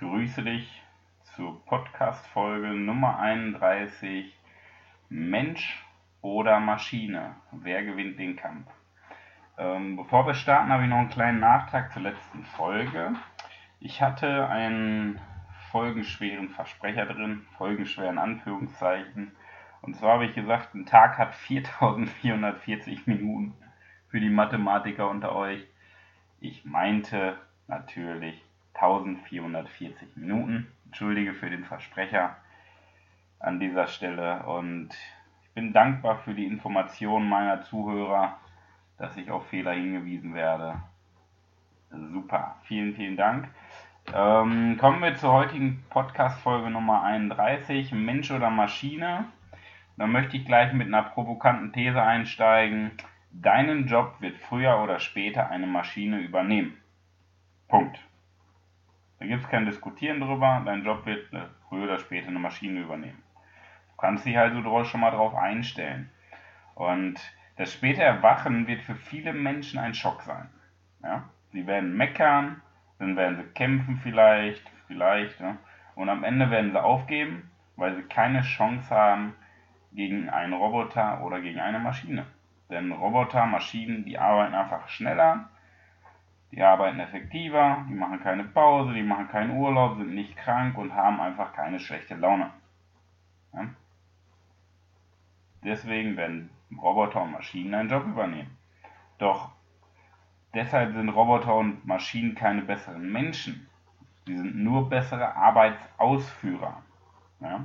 grüße dich zur Podcast-Folge Nummer 31 Mensch oder Maschine? Wer gewinnt den Kampf? Ähm, bevor wir starten, habe ich noch einen kleinen Nachtrag zur letzten Folge. Ich hatte einen folgenschweren Versprecher drin, folgenschweren Anführungszeichen. Und zwar habe ich gesagt, ein Tag hat 4440 Minuten für die Mathematiker unter euch. Ich meinte natürlich 1440 Minuten. Entschuldige für den Versprecher an dieser Stelle und ich bin dankbar für die Informationen meiner Zuhörer, dass ich auf Fehler hingewiesen werde. Super, vielen, vielen Dank. Ähm, kommen wir zur heutigen Podcast-Folge Nummer 31, Mensch oder Maschine. Da möchte ich gleich mit einer provokanten These einsteigen. Deinen Job wird früher oder später eine Maschine übernehmen. Punkt. Da gibt es kein Diskutieren drüber. Dein Job wird früher oder später eine Maschine übernehmen. Du kannst dich also schon mal drauf einstellen. Und das späte Erwachen wird für viele Menschen ein Schock sein. Ja? Sie werden meckern, dann werden sie kämpfen vielleicht, vielleicht. Ja? Und am Ende werden sie aufgeben, weil sie keine Chance haben gegen einen Roboter oder gegen eine Maschine. Denn Roboter, Maschinen, die arbeiten einfach schneller, die arbeiten effektiver, die machen keine Pause, die machen keinen Urlaub, sind nicht krank und haben einfach keine schlechte Laune. Ja? Deswegen werden Roboter und Maschinen einen Job übernehmen. Doch deshalb sind Roboter und Maschinen keine besseren Menschen. Sie sind nur bessere Arbeitsausführer. Ja?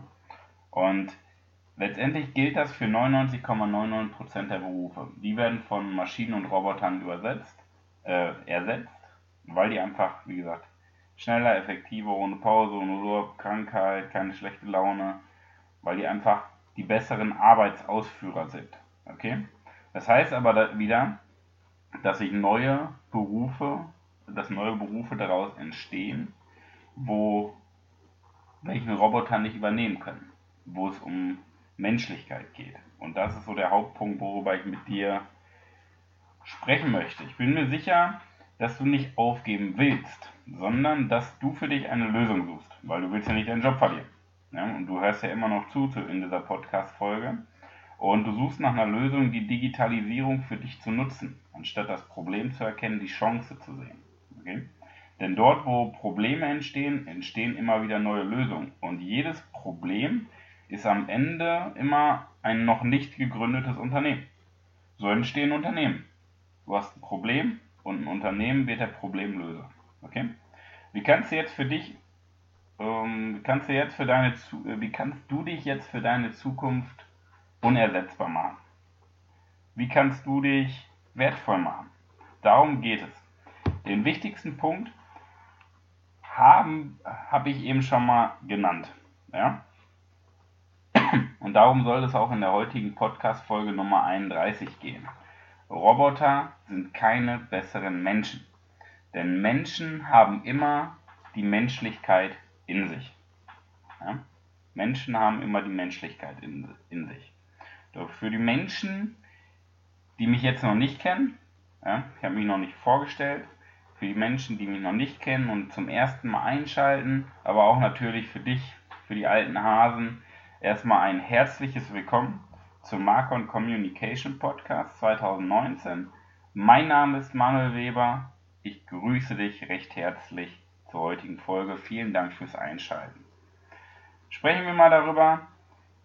Und letztendlich gilt das für 99,99% der Berufe. Die werden von Maschinen und Robotern übersetzt äh, ersetzt, weil die einfach, wie gesagt, schneller, effektiver, ohne Pause, ohne Urlaub, Krankheit, keine schlechte Laune, weil die einfach die besseren Arbeitsausführer sind. Okay? Das heißt aber da wieder, dass sich neue Berufe, dass neue Berufe daraus entstehen, wo welchen Roboter nicht übernehmen können, wo es um Menschlichkeit geht. Und das ist so der Hauptpunkt, worüber ich mit dir sprechen möchte. Ich bin mir sicher, dass du nicht aufgeben willst, sondern dass du für dich eine Lösung suchst, weil du willst ja nicht deinen Job verlieren. Ja, und du hörst ja immer noch zu in dieser Podcast-Folge. Und du suchst nach einer Lösung, die Digitalisierung für dich zu nutzen, anstatt das Problem zu erkennen, die Chance zu sehen. Okay? Denn dort, wo Probleme entstehen, entstehen immer wieder neue Lösungen. Und jedes Problem ist am Ende immer ein noch nicht gegründetes Unternehmen. So entstehen Unternehmen. Du hast ein Problem und ein Unternehmen wird der Problemlöser. Okay? Wie kannst du jetzt für dich, ähm, kannst du jetzt für deine, äh, wie kannst du dich jetzt für deine Zukunft unersetzbar machen? Wie kannst du dich wertvoll machen? Darum geht es. Den wichtigsten Punkt habe ich eben schon mal genannt. Ja? Und darum soll es auch in der heutigen Podcast-Folge Nummer 31 gehen. Roboter sind keine besseren Menschen, denn Menschen haben immer die Menschlichkeit in sich. Ja? Menschen haben immer die Menschlichkeit in, in sich. Doch für die Menschen, die mich jetzt noch nicht kennen, ja, ich habe mich noch nicht vorgestellt, für die Menschen, die mich noch nicht kennen und zum ersten Mal einschalten, aber auch natürlich für dich, für die alten Hasen, erstmal ein herzliches Willkommen zum Marcon Communication Podcast 2019. Mein Name ist Manuel Weber. Ich grüße dich recht herzlich zur heutigen Folge. Vielen Dank fürs Einschalten. Sprechen wir mal darüber,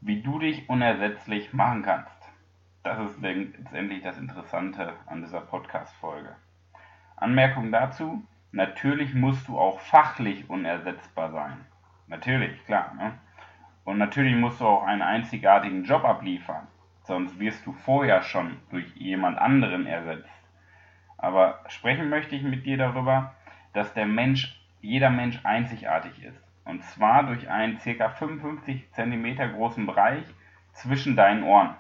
wie du dich unersetzlich machen kannst. Das ist letztendlich das Interessante an dieser Podcast-Folge. Anmerkung dazu: Natürlich musst du auch fachlich unersetzbar sein. Natürlich, klar. Ne? Und natürlich musst du auch einen einzigartigen Job abliefern, sonst wirst du vorher schon durch jemand anderen ersetzt. Aber sprechen möchte ich mit dir darüber, dass der Mensch, jeder Mensch einzigartig ist. Und zwar durch einen ca. 55 cm großen Bereich zwischen deinen Ohren.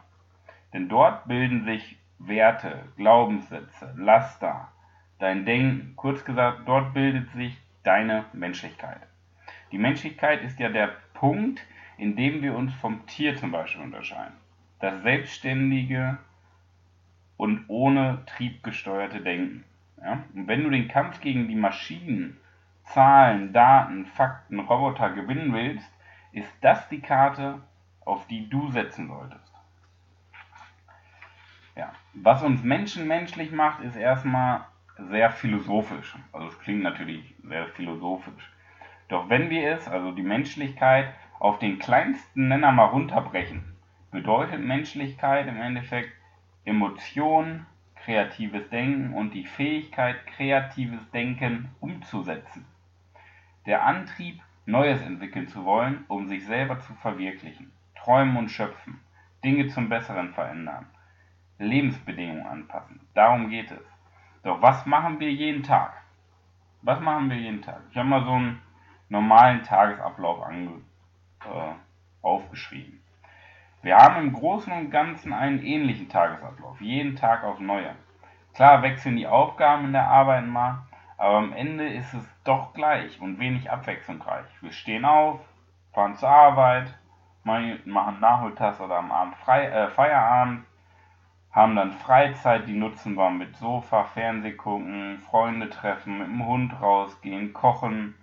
Denn dort bilden sich Werte, Glaubenssätze, Laster, dein Denken, kurz gesagt, dort bildet sich deine Menschlichkeit. Die Menschlichkeit ist ja der Punkt, indem wir uns vom Tier zum Beispiel unterscheiden. Das selbstständige und ohne Trieb gesteuerte Denken. Ja? Und wenn du den Kampf gegen die Maschinen Zahlen, Daten, Fakten, Roboter gewinnen willst, ist das die Karte, auf die du setzen solltest. Ja. Was uns Menschen menschlich macht, ist erstmal sehr philosophisch. Also es klingt natürlich sehr philosophisch. Doch wenn wir es, also die Menschlichkeit, auf den kleinsten Nenner mal runterbrechen, bedeutet Menschlichkeit im Endeffekt Emotion, kreatives Denken und die Fähigkeit, kreatives Denken umzusetzen. Der Antrieb, Neues entwickeln zu wollen, um sich selber zu verwirklichen. Träumen und schöpfen. Dinge zum Besseren verändern. Lebensbedingungen anpassen. Darum geht es. Doch was machen wir jeden Tag? Was machen wir jeden Tag? Ich habe mal so einen normalen Tagesablauf ange, äh, aufgeschrieben. Wir haben im Großen und Ganzen einen ähnlichen Tagesablauf, jeden Tag aufs Neue. Klar wechseln die Aufgaben in der Arbeit mal, aber am Ende ist es doch gleich und wenig abwechslungsreich. Wir stehen auf, fahren zur Arbeit, machen Nachmittags oder am Abend Frei, äh, Feierabend, haben dann Freizeit, die nutzen wir mit Sofa, Fernseh gucken, Freunde treffen, mit dem Hund rausgehen, kochen.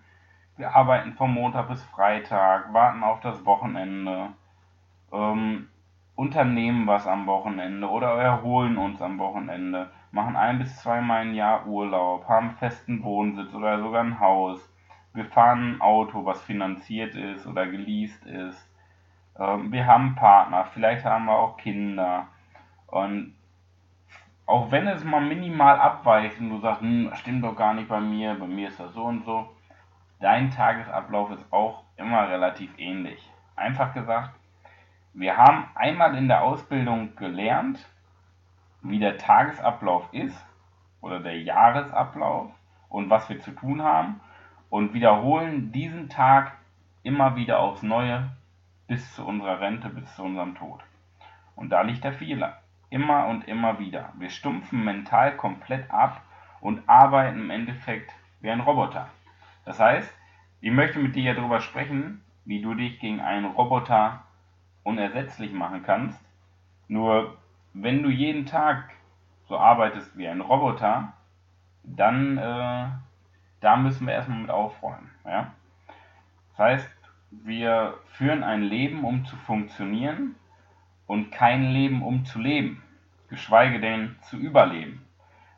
Wir arbeiten von Montag bis Freitag, warten auf das Wochenende, ähm, unternehmen was am Wochenende oder erholen uns am Wochenende, machen ein bis zweimal im Jahr Urlaub, haben festen Wohnsitz oder sogar ein Haus. Wir fahren ein Auto, was finanziert ist oder geleast ist. Ähm, wir haben Partner, vielleicht haben wir auch Kinder und auch wenn es mal minimal abweicht und du sagst, hm, stimmt doch gar nicht bei mir, bei mir ist das so und so, dein Tagesablauf ist auch immer relativ ähnlich. Einfach gesagt, wir haben einmal in der Ausbildung gelernt, wie der Tagesablauf ist oder der Jahresablauf und was wir zu tun haben und wiederholen diesen Tag immer wieder aufs Neue bis zu unserer Rente, bis zu unserem Tod. Und da liegt der Fehler. Immer und immer wieder. Wir stumpfen mental komplett ab und arbeiten im Endeffekt wie ein Roboter. Das heißt, ich möchte mit dir ja darüber sprechen, wie du dich gegen einen Roboter unersetzlich machen kannst. Nur wenn du jeden Tag so arbeitest wie ein Roboter, dann äh, da müssen wir erstmal mit aufräumen. Ja? Das heißt, wir führen ein Leben, um zu funktionieren und kein Leben, um zu leben, geschweige denn zu überleben.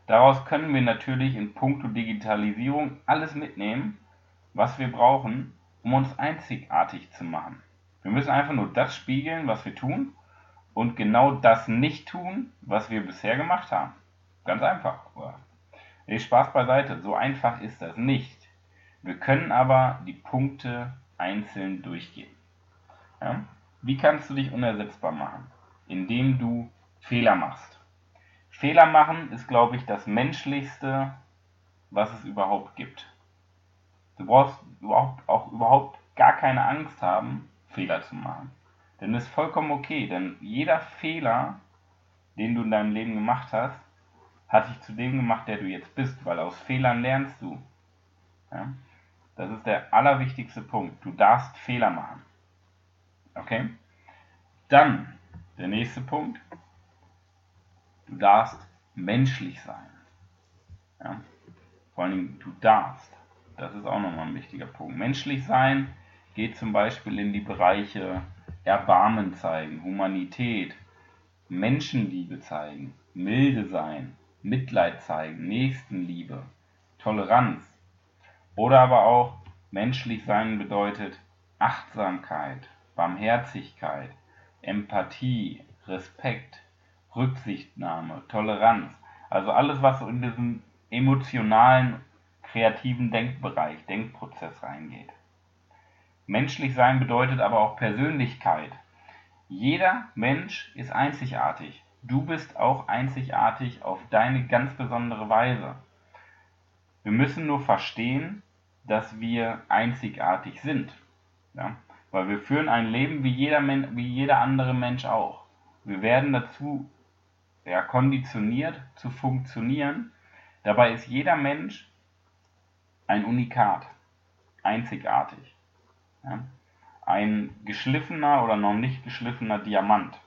Daraus können wir natürlich in puncto Digitalisierung alles mitnehmen, was wir brauchen, um uns einzigartig zu machen. Wir müssen einfach nur das spiegeln, was wir tun und genau das nicht tun, was wir bisher gemacht haben. Ganz einfach. Nee, Spaß beiseite, so einfach ist das nicht. Wir können aber die Punkte einzeln durchgehen. Ja? Wie kannst du dich unersetzbar machen? Indem du Fehler machst. Fehler machen ist, glaube ich, das Menschlichste, was es überhaupt gibt. Du brauchst überhaupt, auch überhaupt gar keine Angst haben, Fehler zu machen. Denn das ist vollkommen okay, denn jeder Fehler, den du in deinem Leben gemacht hast, hat dich zu dem gemacht, der du jetzt bist, weil aus Fehlern lernst du. Ja? Das ist der allerwichtigste Punkt. Du darfst Fehler machen. Okay? Dann der nächste Punkt. Du darfst menschlich sein. Ja? Vor allen Dingen, du darfst. Das ist auch nochmal ein wichtiger Punkt. Menschlich sein geht zum Beispiel in die Bereiche Erbarmen zeigen, Humanität, Menschenliebe zeigen, milde sein, Mitleid zeigen, Nächstenliebe, Toleranz. Oder aber auch menschlich sein bedeutet Achtsamkeit, Barmherzigkeit, Empathie, Respekt, Rücksichtnahme, Toleranz. Also alles, was so in diesen emotionalen, kreativen Denkbereich, Denkprozess reingeht. Menschlich sein bedeutet aber auch Persönlichkeit. Jeder Mensch ist einzigartig. Du bist auch einzigartig auf deine ganz besondere Weise. Wir müssen nur verstehen, dass wir einzigartig sind. Ja? Weil wir führen ein Leben wie jeder, wie jeder andere Mensch auch. Wir werden dazu ja, konditioniert zu funktionieren. Dabei ist jeder Mensch ein Unikat, einzigartig. Ein geschliffener oder noch nicht geschliffener Diamant.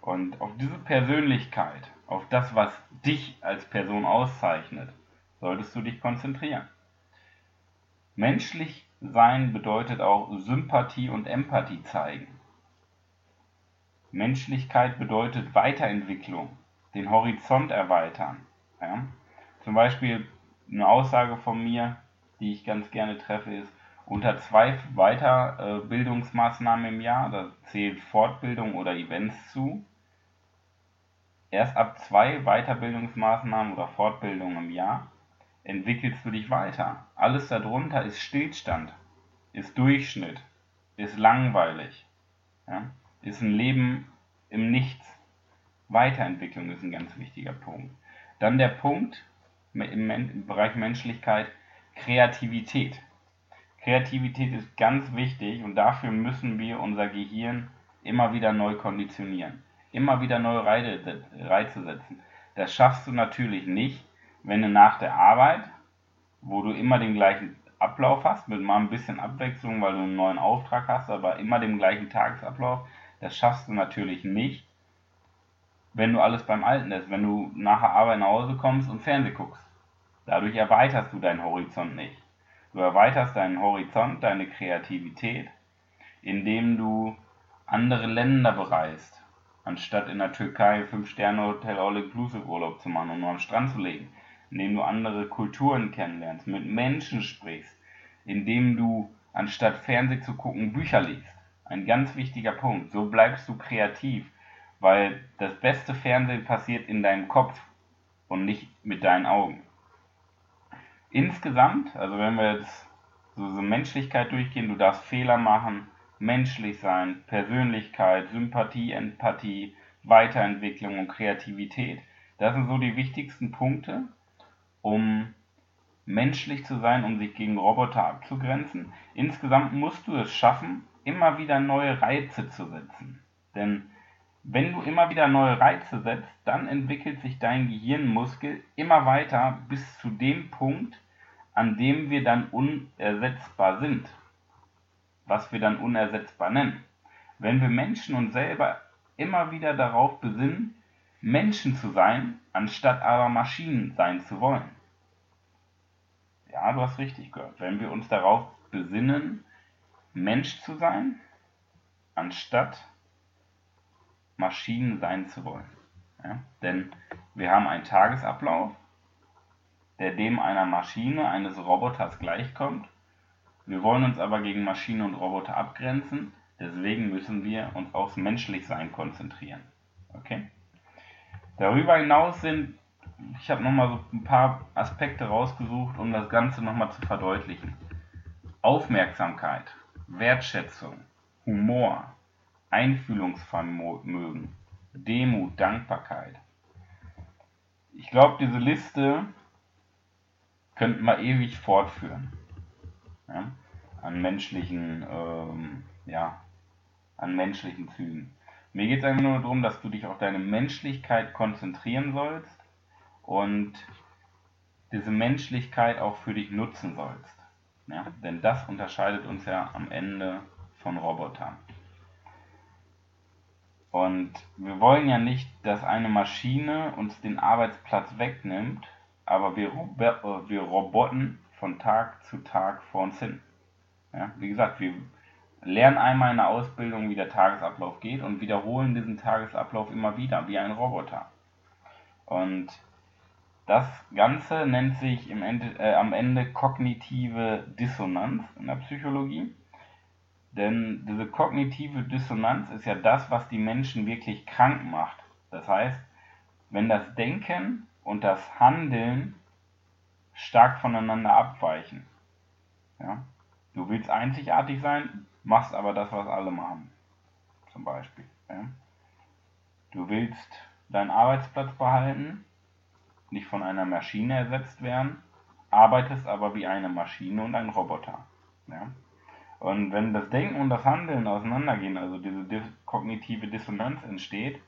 Und auf diese Persönlichkeit, auf das, was dich als Person auszeichnet, solltest du dich konzentrieren. Menschlich sein bedeutet auch Sympathie und Empathie zeigen. Menschlichkeit bedeutet Weiterentwicklung, den Horizont erweitern. Ja? Zum Beispiel eine Aussage von mir, die ich ganz gerne treffe, ist, unter zwei Weiterbildungsmaßnahmen im Jahr, da zählt Fortbildung oder Events zu. Erst ab zwei Weiterbildungsmaßnahmen oder Fortbildungen im Jahr entwickelst du dich weiter. Alles darunter ist Stillstand, ist Durchschnitt, ist langweilig, ja, ist ein Leben im Nichts. Weiterentwicklung ist ein ganz wichtiger Punkt. Dann der Punkt im Bereich Menschlichkeit, Kreativität. Kreativität ist ganz wichtig und dafür müssen wir unser Gehirn immer wieder neu konditionieren, immer wieder neue Reize setzen. Das schaffst du natürlich nicht, wenn du nach der Arbeit, wo du immer den gleichen Ablauf hast, mit mal ein bisschen Abwechslung, weil du einen neuen Auftrag hast, aber immer den gleichen Tagesablauf, das schaffst du natürlich nicht, wenn du alles beim Alten ist, wenn du nach der Arbeit nach Hause kommst und Fernseh guckst. Dadurch erweiterst du deinen Horizont nicht. Du erweiterst deinen Horizont, deine Kreativität, indem du andere Länder bereist, anstatt in der Türkei 5-Sterne-Hotel All-Inclusive-Urlaub zu machen und nur am Strand zu legen, indem du andere Kulturen kennenlernst, mit Menschen sprichst, indem du anstatt Fernseh zu gucken Bücher liest. Ein ganz wichtiger Punkt. So bleibst du kreativ, weil das beste Fernsehen passiert in deinem Kopf und nicht mit deinen Augen. Insgesamt, also wenn wir jetzt so, so Menschlichkeit durchgehen, du darfst Fehler machen, menschlich sein, Persönlichkeit, Sympathie, Empathie, Weiterentwicklung und Kreativität. Das sind so die wichtigsten Punkte, um menschlich zu sein, um sich gegen Roboter abzugrenzen. Insgesamt musst du es schaffen, immer wieder neue Reize zu setzen. Denn wenn du immer wieder neue Reize setzt, dann entwickelt sich dein Gehirnmuskel immer weiter bis zu dem Punkt, an dem wir dann unersetzbar sind. Was wir dann unersetzbar nennen. Wenn wir Menschen uns selber immer wieder darauf besinnen, Menschen zu sein, anstatt aber Maschinen sein zu wollen. Ja, du hast richtig gehört. Wenn wir uns darauf besinnen, Mensch zu sein, anstatt Maschinen sein zu wollen. Ja? Denn wir haben einen Tagesablauf, der dem einer Maschine, eines Roboters gleichkommt. Wir wollen uns aber gegen Maschine und Roboter abgrenzen, deswegen müssen wir uns aufs Menschlichsein konzentrieren. Okay? Darüber hinaus sind, ich habe nochmal so ein paar Aspekte rausgesucht, um das Ganze nochmal zu verdeutlichen. Aufmerksamkeit, Wertschätzung, Humor, Einfühlungsvermögen, Demut, Dankbarkeit. Ich glaube, diese Liste könnten wir ewig fortführen. Ja? An menschlichen, ähm, ja, an menschlichen Zügen. Mir geht es einfach nur darum, dass du dich auf deine Menschlichkeit konzentrieren sollst und diese Menschlichkeit auch für dich nutzen sollst. Ja? Denn das unterscheidet uns ja am Ende von Robotern. Und wir wollen ja nicht, dass eine Maschine uns den Arbeitsplatz wegnimmt, aber wir, wir robotten von Tag zu Tag vor uns hin. Ja, wie gesagt, wir lernen einmal in der Ausbildung, wie der Tagesablauf geht und wiederholen diesen Tagesablauf immer wieder, wie ein Roboter. Und das Ganze nennt sich Ende, äh, am Ende kognitive Dissonanz in der Psychologie. Denn diese kognitive Dissonanz ist ja das, was die Menschen wirklich krank macht. Das heißt, wenn das Denken und das Handeln stark voneinander abweichen. Ja? Du willst einzigartig sein, machst aber das, was alle machen. Zum Beispiel. Ja? Du willst deinen Arbeitsplatz behalten, nicht von einer Maschine ersetzt werden, arbeitest aber wie eine Maschine und ein Roboter. Ja? Und wenn das Denken und das Handeln auseinandergehen, also diese kognitive Dissonanz entsteht,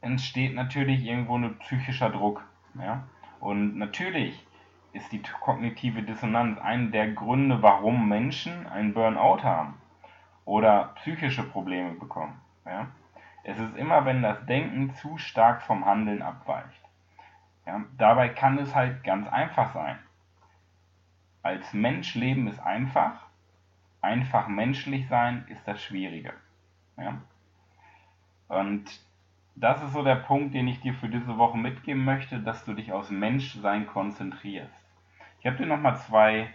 entsteht natürlich irgendwo ein psychischer Druck. Ja? Und natürlich ist die kognitive Dissonanz einer der Gründe, warum Menschen einen Burnout haben oder psychische Probleme bekommen. Ja? Es ist immer, wenn das Denken zu stark vom Handeln abweicht. Ja? Dabei kann es halt ganz einfach sein als Mensch leben ist einfach, einfach menschlich sein ist das Schwierige. Ja? Und das ist so der Punkt, den ich dir für diese Woche mitgeben möchte, dass du dich aus Menschsein konzentrierst. Ich habe dir nochmal zwei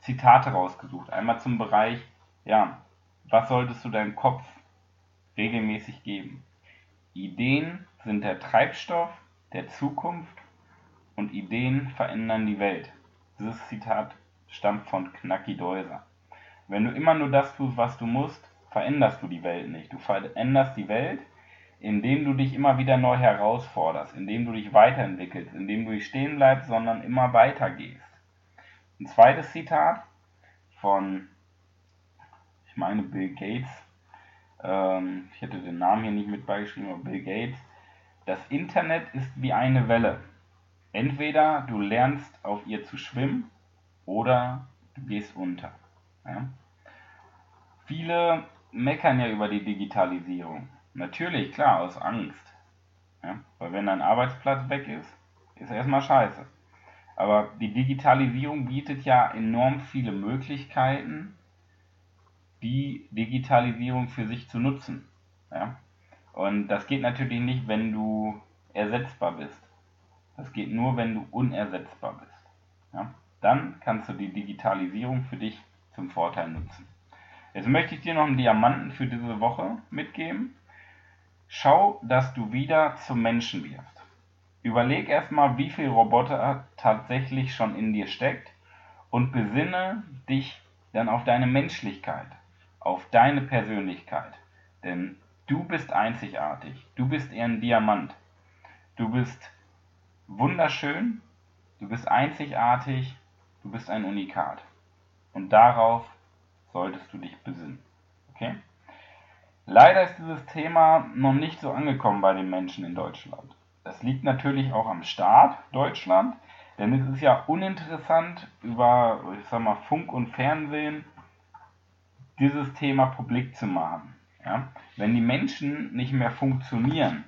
Zitate rausgesucht. Einmal zum Bereich, ja, was solltest du deinem Kopf regelmäßig geben? Ideen sind der Treibstoff der Zukunft und Ideen verändern die Welt. Dieses Zitat stammt von Knacki Deuser. Wenn du immer nur das tust, was du musst, veränderst du die Welt nicht. Du veränderst die Welt, indem du dich immer wieder neu herausforderst, indem du dich weiterentwickelst, indem du nicht stehen bleibst, sondern immer weitergehst. Ein zweites Zitat von, ich meine, Bill Gates. Ähm, ich hätte den Namen hier nicht mit beigeschrieben, aber Bill Gates. Das Internet ist wie eine Welle. Entweder du lernst auf ihr zu schwimmen oder du gehst unter. Ja? Viele meckern ja über die Digitalisierung. Natürlich, klar, aus Angst. Ja? Weil wenn dein Arbeitsplatz weg ist, ist erstmal scheiße. Aber die Digitalisierung bietet ja enorm viele Möglichkeiten, die Digitalisierung für sich zu nutzen. Ja? Und das geht natürlich nicht, wenn du ersetzbar bist. Das geht nur, wenn du unersetzbar bist. Ja? Dann kannst du die Digitalisierung für dich zum Vorteil nutzen. Jetzt möchte ich dir noch einen Diamanten für diese Woche mitgeben. Schau, dass du wieder zum Menschen wirst. Überleg erstmal, wie viel Roboter tatsächlich schon in dir steckt und besinne dich dann auf deine Menschlichkeit, auf deine Persönlichkeit. Denn du bist einzigartig, du bist eher ein Diamant. Du bist wunderschön, du bist einzigartig, du bist ein Unikat. Und darauf solltest du dich besinnen. Okay? Leider ist dieses Thema noch nicht so angekommen bei den Menschen in Deutschland. Das liegt natürlich auch am Staat Deutschland, denn es ist ja uninteressant über, ich sag mal, Funk und Fernsehen dieses Thema publik zu machen. Ja? Wenn die Menschen nicht mehr funktionieren,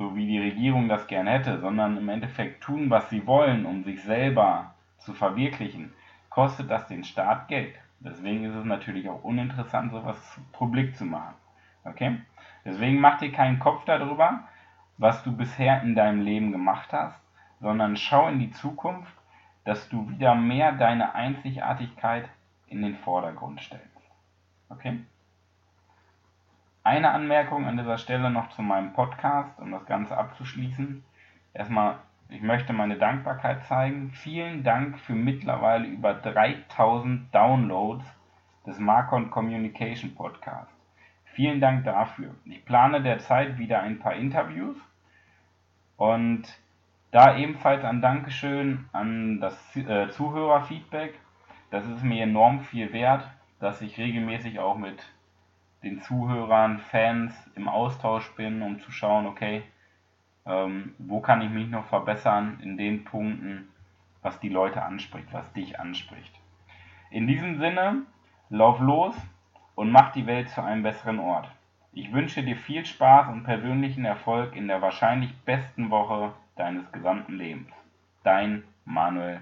so wie die Regierung das gern hätte, sondern im Endeffekt tun, was sie wollen, um sich selber zu verwirklichen, kostet das den Staat Geld. Deswegen ist es natürlich auch uninteressant, sowas publik zu machen. Okay? Deswegen mach dir keinen Kopf darüber, was du bisher in deinem Leben gemacht hast, sondern schau in die Zukunft, dass du wieder mehr deine Einzigartigkeit in den Vordergrund stellst. Okay? Eine Anmerkung an dieser Stelle noch zu meinem Podcast, um das Ganze abzuschließen. Erstmal, ich möchte meine Dankbarkeit zeigen. Vielen Dank für mittlerweile über 3000 Downloads des Marcon Communication Podcasts. Vielen Dank dafür. Ich plane derzeit wieder ein paar Interviews und da ebenfalls ein Dankeschön an das äh, Zuhörerfeedback. Das ist mir enorm viel wert, dass ich regelmäßig auch mit den Zuhörern, Fans im Austausch bin, um zu schauen, okay, ähm, wo kann ich mich noch verbessern in den Punkten, was die Leute anspricht, was dich anspricht. In diesem Sinne, lauf los und mach die Welt zu einem besseren Ort. Ich wünsche dir viel Spaß und persönlichen Erfolg in der wahrscheinlich besten Woche deines gesamten Lebens. Dein Manuel